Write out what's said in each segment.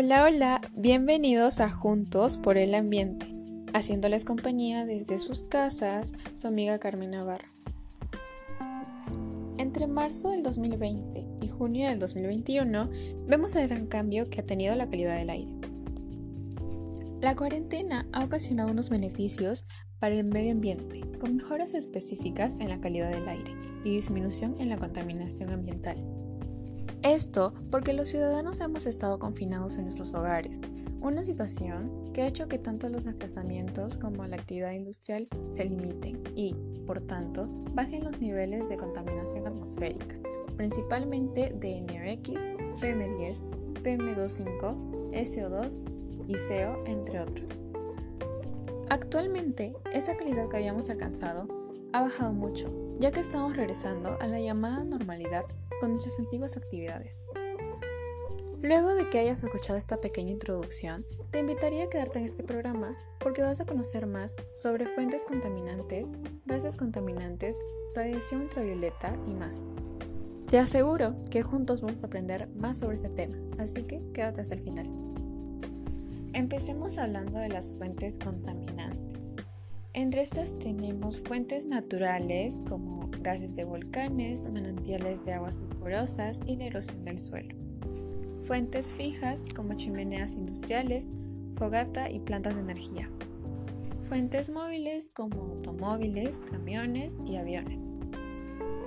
Hola, hola, bienvenidos a Juntos por el Ambiente, haciéndoles compañía desde sus casas, su amiga Carmen Navarro. Entre marzo del 2020 y junio del 2021 vemos el gran cambio que ha tenido la calidad del aire. La cuarentena ha ocasionado unos beneficios para el medio ambiente, con mejoras específicas en la calidad del aire y disminución en la contaminación ambiental. Esto porque los ciudadanos hemos estado confinados en nuestros hogares, una situación que ha hecho que tanto los desplazamientos como la actividad industrial se limiten y, por tanto, bajen los niveles de contaminación atmosférica, principalmente de NOx, PM10, PM25, SO2 y CO, entre otros. Actualmente, esa calidad que habíamos alcanzado ha bajado mucho, ya que estamos regresando a la llamada normalidad con nuestras antiguas actividades. Luego de que hayas escuchado esta pequeña introducción, te invitaría a quedarte en este programa porque vas a conocer más sobre fuentes contaminantes, gases contaminantes, radiación ultravioleta y más. Te aseguro que juntos vamos a aprender más sobre este tema, así que quédate hasta el final. Empecemos hablando de las fuentes contaminantes. Entre estas tenemos fuentes naturales como gases de volcanes, manantiales de aguas sulfurosas y la erosión del suelo. Fuentes fijas como chimeneas industriales, fogata y plantas de energía. Fuentes móviles como automóviles, camiones y aviones.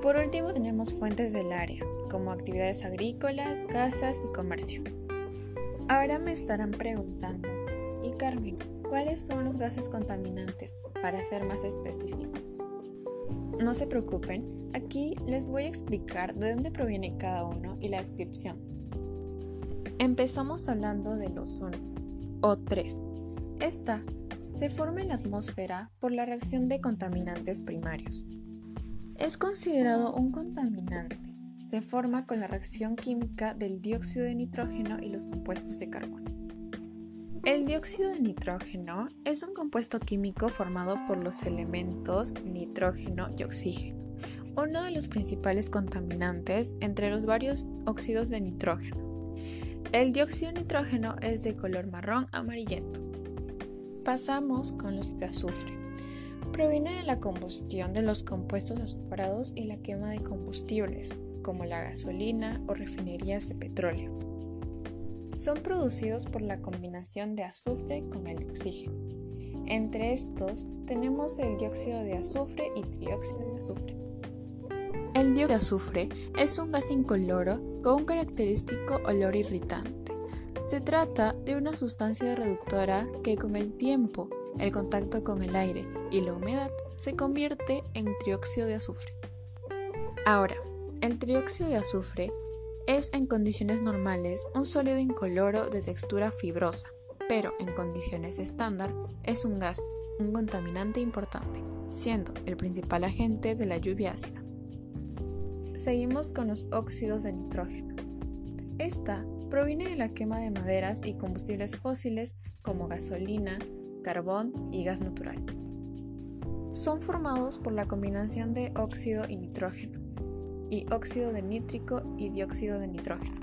Por último tenemos fuentes del área, como actividades agrícolas, casas y comercio. Ahora me estarán preguntando, ¿y Carmen, cuáles son los gases contaminantes para ser más específicos? No se preocupen, aquí les voy a explicar de dónde proviene cada uno y la descripción. Empezamos hablando del ozono, O3. Esta se forma en la atmósfera por la reacción de contaminantes primarios. Es considerado un contaminante. Se forma con la reacción química del dióxido de nitrógeno y los compuestos de carbono. El dióxido de nitrógeno es un compuesto químico formado por los elementos nitrógeno y oxígeno, uno de los principales contaminantes entre los varios óxidos de nitrógeno. El dióxido de nitrógeno es de color marrón amarillento. Pasamos con los de azufre. Proviene de la combustión de los compuestos azufrados y la quema de combustibles, como la gasolina o refinerías de petróleo son producidos por la combinación de azufre con el oxígeno. Entre estos tenemos el dióxido de azufre y trióxido de azufre. El dióxido de azufre es un gas incoloro con un característico olor irritante. Se trata de una sustancia reductora que con el tiempo, el contacto con el aire y la humedad se convierte en trióxido de azufre. Ahora, el trióxido de azufre es en condiciones normales un sólido incoloro de textura fibrosa, pero en condiciones estándar es un gas, un contaminante importante, siendo el principal agente de la lluvia ácida. Seguimos con los óxidos de nitrógeno. Esta proviene de la quema de maderas y combustibles fósiles como gasolina, carbón y gas natural. Son formados por la combinación de óxido y nitrógeno y óxido de nítrico y dióxido de nitrógeno.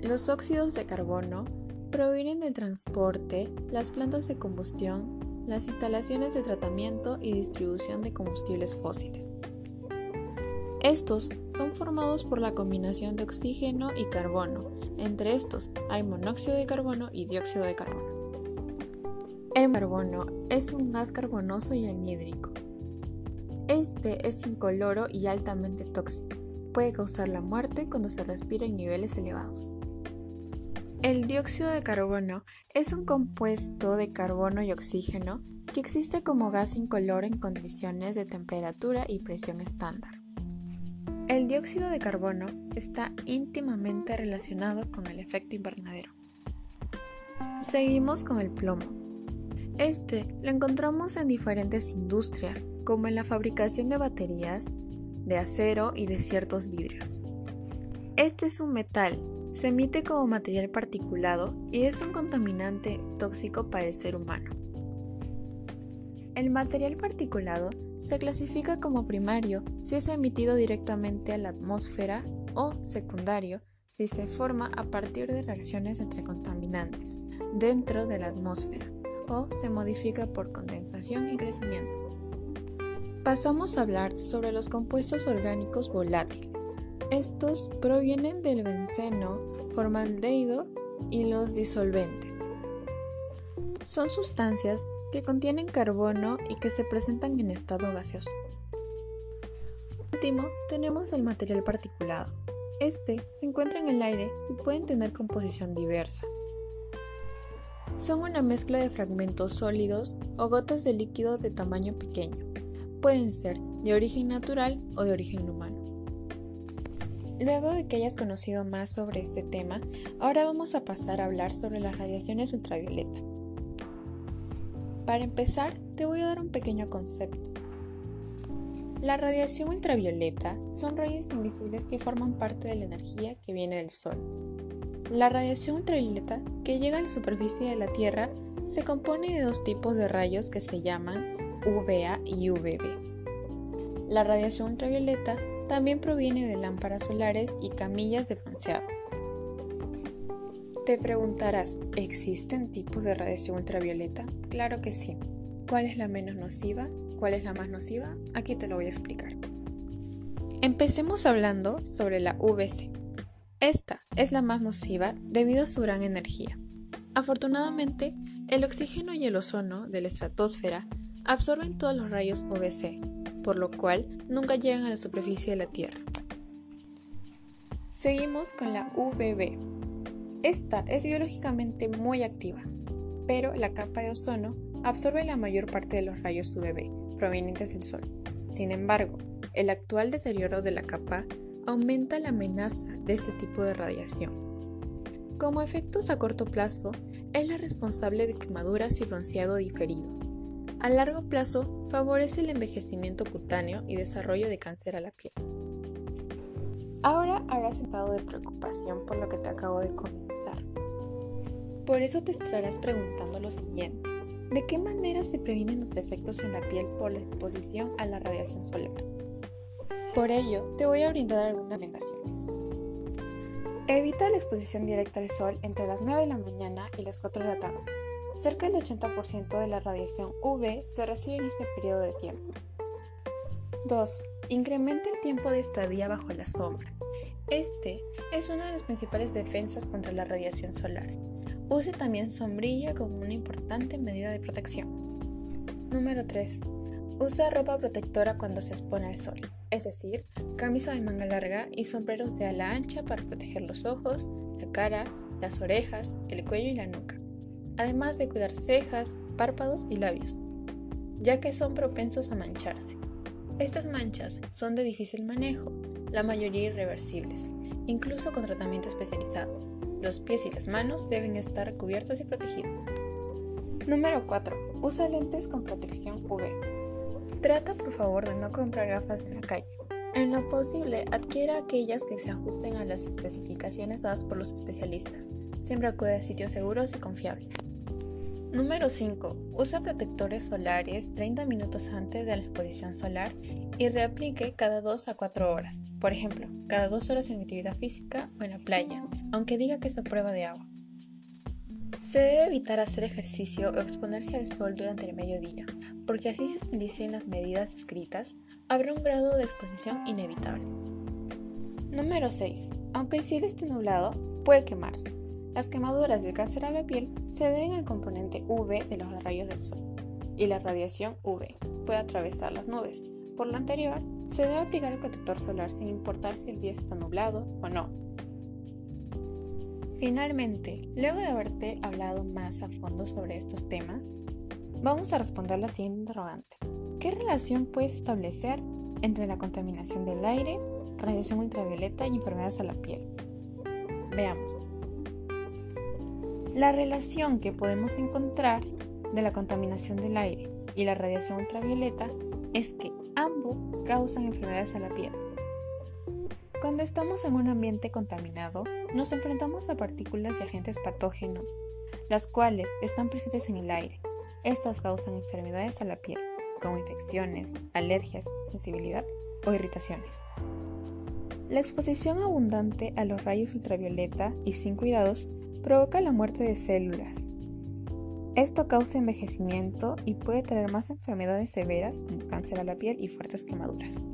Los óxidos de carbono provienen del transporte, las plantas de combustión, las instalaciones de tratamiento y distribución de combustibles fósiles. Estos son formados por la combinación de oxígeno y carbono. Entre estos hay monóxido de carbono y dióxido de carbono. El carbono es un gas carbonoso y anhídrico este es incoloro y altamente tóxico. Puede causar la muerte cuando se respira en niveles elevados. El dióxido de carbono es un compuesto de carbono y oxígeno que existe como gas incoloro en condiciones de temperatura y presión estándar. El dióxido de carbono está íntimamente relacionado con el efecto invernadero. Seguimos con el plomo. Este lo encontramos en diferentes industrias, como en la fabricación de baterías, de acero y de ciertos vidrios. Este es un metal, se emite como material particulado y es un contaminante tóxico para el ser humano. El material particulado se clasifica como primario si es emitido directamente a la atmósfera o secundario si se forma a partir de reacciones entre contaminantes dentro de la atmósfera o se modifica por condensación y crecimiento. Pasamos a hablar sobre los compuestos orgánicos volátiles. Estos provienen del benceno, formaldehído y los disolventes. Son sustancias que contienen carbono y que se presentan en estado gaseoso. último, tenemos el material particulado. Este se encuentra en el aire y pueden tener composición diversa. Son una mezcla de fragmentos sólidos o gotas de líquido de tamaño pequeño. Pueden ser de origen natural o de origen humano. Luego de que hayas conocido más sobre este tema, ahora vamos a pasar a hablar sobre las radiaciones ultravioleta. Para empezar, te voy a dar un pequeño concepto. La radiación ultravioleta son rayos invisibles que forman parte de la energía que viene del Sol. La radiación ultravioleta que llega a la superficie de la Tierra se compone de dos tipos de rayos que se llaman UVA y UVB. La radiación ultravioleta también proviene de lámparas solares y camillas de bronceado. Te preguntarás, ¿existen tipos de radiación ultravioleta? Claro que sí. ¿Cuál es la menos nociva? ¿Cuál es la más nociva? Aquí te lo voy a explicar. Empecemos hablando sobre la VC. Esta es la más nociva debido a su gran energía. Afortunadamente, el oxígeno y el ozono de la estratosfera absorben todos los rayos UVC, por lo cual nunca llegan a la superficie de la Tierra. Seguimos con la UVB. Esta es biológicamente muy activa, pero la capa de ozono absorbe la mayor parte de los rayos UVB provenientes del Sol. Sin embargo, el actual deterioro de la capa aumenta la amenaza de este tipo de radiación. Como efectos a corto plazo, es la responsable de quemaduras y bronceado diferido, a largo plazo favorece el envejecimiento cutáneo y desarrollo de cáncer a la piel. Ahora habrás sentado de preocupación por lo que te acabo de comentar. Por eso te estarás preguntando lo siguiente. ¿De qué manera se previenen los efectos en la piel por la exposición a la radiación solar? Por ello, te voy a brindar algunas recomendaciones. Evita la exposición directa al sol entre las 9 de la mañana y las 4 de la tarde. Cerca del 80% de la radiación UV se recibe en este periodo de tiempo. 2. Incrementa el tiempo de estadía bajo la sombra. Este es una de las principales defensas contra la radiación solar. Use también sombrilla como una importante medida de protección. Número 3. Usa ropa protectora cuando se expone al sol, es decir, camisa de manga larga y sombreros de ala ancha para proteger los ojos, la cara, las orejas, el cuello y la nuca además de cuidar cejas, párpados y labios, ya que son propensos a mancharse. Estas manchas son de difícil manejo, la mayoría irreversibles, incluso con tratamiento especializado. Los pies y las manos deben estar cubiertos y protegidos. Número 4. Usa lentes con protección UV. Trata por favor de no comprar gafas en la calle. En lo posible, adquiera aquellas que se ajusten a las especificaciones dadas por los especialistas. Siempre acude a sitios seguros y confiables. Número 5. Usa protectores solares 30 minutos antes de la exposición solar y reaplique cada 2 a 4 horas. Por ejemplo, cada 2 horas en actividad física o en la playa, aunque diga que es a prueba de agua. Se debe evitar hacer ejercicio o exponerse al sol durante el mediodía, porque así se utilicen las medidas escritas, habrá un grado de exposición inevitable. Número 6. Aunque el cielo esté nublado, puede quemarse. Las quemaduras de cáncer a la piel se deben al componente UV de los rayos del sol y la radiación UV puede atravesar las nubes. Por lo anterior, se debe aplicar el protector solar sin importar si el día está nublado o no. Finalmente, luego de haberte hablado más a fondo sobre estos temas, vamos a responder la siguiente interrogante. ¿Qué relación puedes establecer entre la contaminación del aire, radiación ultravioleta y enfermedades a la piel? Veamos. La relación que podemos encontrar de la contaminación del aire y la radiación ultravioleta es que ambos causan enfermedades a la piel. Cuando estamos en un ambiente contaminado, nos enfrentamos a partículas y agentes patógenos, las cuales están presentes en el aire. Estas causan enfermedades a la piel, como infecciones, alergias, sensibilidad o irritaciones. La exposición abundante a los rayos ultravioleta y sin cuidados provoca la muerte de células. Esto causa envejecimiento y puede traer más enfermedades severas como cáncer a la piel y fuertes quemaduras.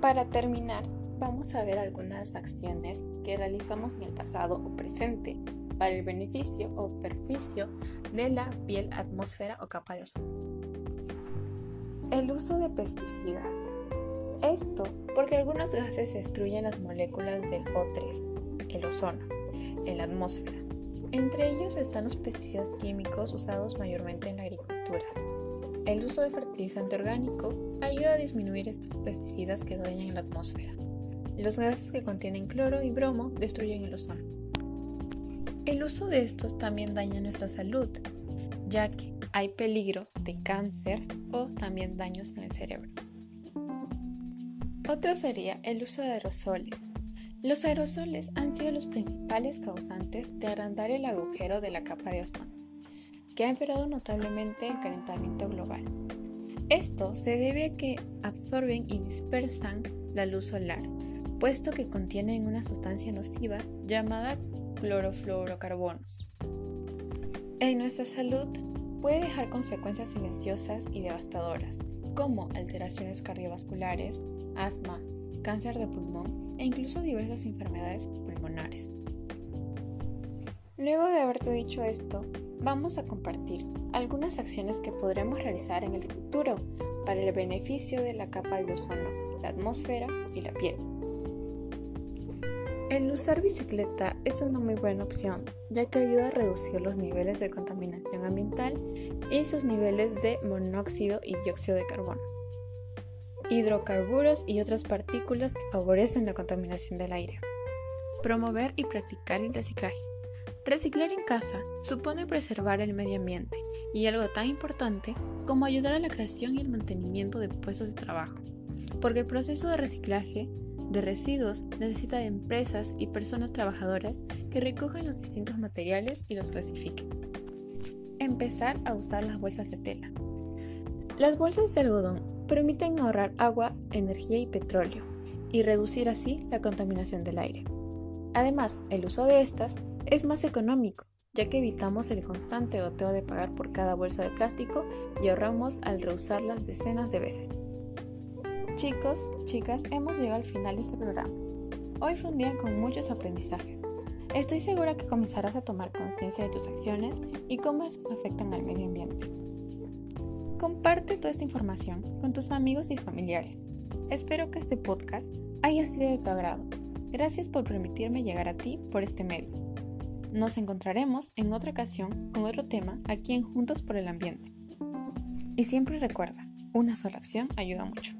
Para terminar, vamos a ver algunas acciones que realizamos en el pasado o presente para el beneficio o perjuicio de la piel, atmósfera o capa de ozono. El uso de pesticidas. Esto porque algunos gases destruyen las moléculas del O3, el ozono, en la atmósfera. Entre ellos están los pesticidas químicos usados mayormente en la agricultura. El uso de fertilizante orgánico ayuda a disminuir estos pesticidas que dañan la atmósfera. Los gases que contienen cloro y bromo destruyen el ozono. El uso de estos también daña nuestra salud, ya que hay peligro de cáncer o también daños en el cerebro. Otro sería el uso de aerosoles. Los aerosoles han sido los principales causantes de agrandar el agujero de la capa de ozono, que ha empeorado notablemente el calentamiento global. Esto se debe a que absorben y dispersan la luz solar, puesto que contienen una sustancia nociva llamada clorofluorocarbonos. En nuestra salud puede dejar consecuencias silenciosas y devastadoras, como alteraciones cardiovasculares, asma, cáncer de pulmón e incluso diversas enfermedades pulmonares. Luego de haberte dicho esto, vamos a compartir algunas acciones que podremos realizar en el futuro para el beneficio de la capa de ozono, la atmósfera y la piel. El usar bicicleta es una muy buena opción, ya que ayuda a reducir los niveles de contaminación ambiental y sus niveles de monóxido y dióxido de carbono, hidrocarburos y otras partículas que favorecen la contaminación del aire. Promover y practicar el reciclaje. Reciclar en casa supone preservar el medio ambiente y algo tan importante como ayudar a la creación y el mantenimiento de puestos de trabajo, porque el proceso de reciclaje de residuos necesita de empresas y personas trabajadoras que recojan los distintos materiales y los clasifiquen. Empezar a usar las bolsas de tela. Las bolsas de algodón permiten ahorrar agua, energía y petróleo y reducir así la contaminación del aire. Además, el uso de estas es más económico, ya que evitamos el constante goteo de pagar por cada bolsa de plástico y ahorramos al reusarlas decenas de veces. Chicos, chicas, hemos llegado al final de este programa. Hoy fue un día con muchos aprendizajes. Estoy segura que comenzarás a tomar conciencia de tus acciones y cómo estos afectan al medio ambiente. Comparte toda esta información con tus amigos y familiares. Espero que este podcast haya sido de tu agrado. Gracias por permitirme llegar a ti por este medio. Nos encontraremos en otra ocasión con otro tema aquí en Juntos por el Ambiente. Y siempre recuerda, una sola acción ayuda mucho.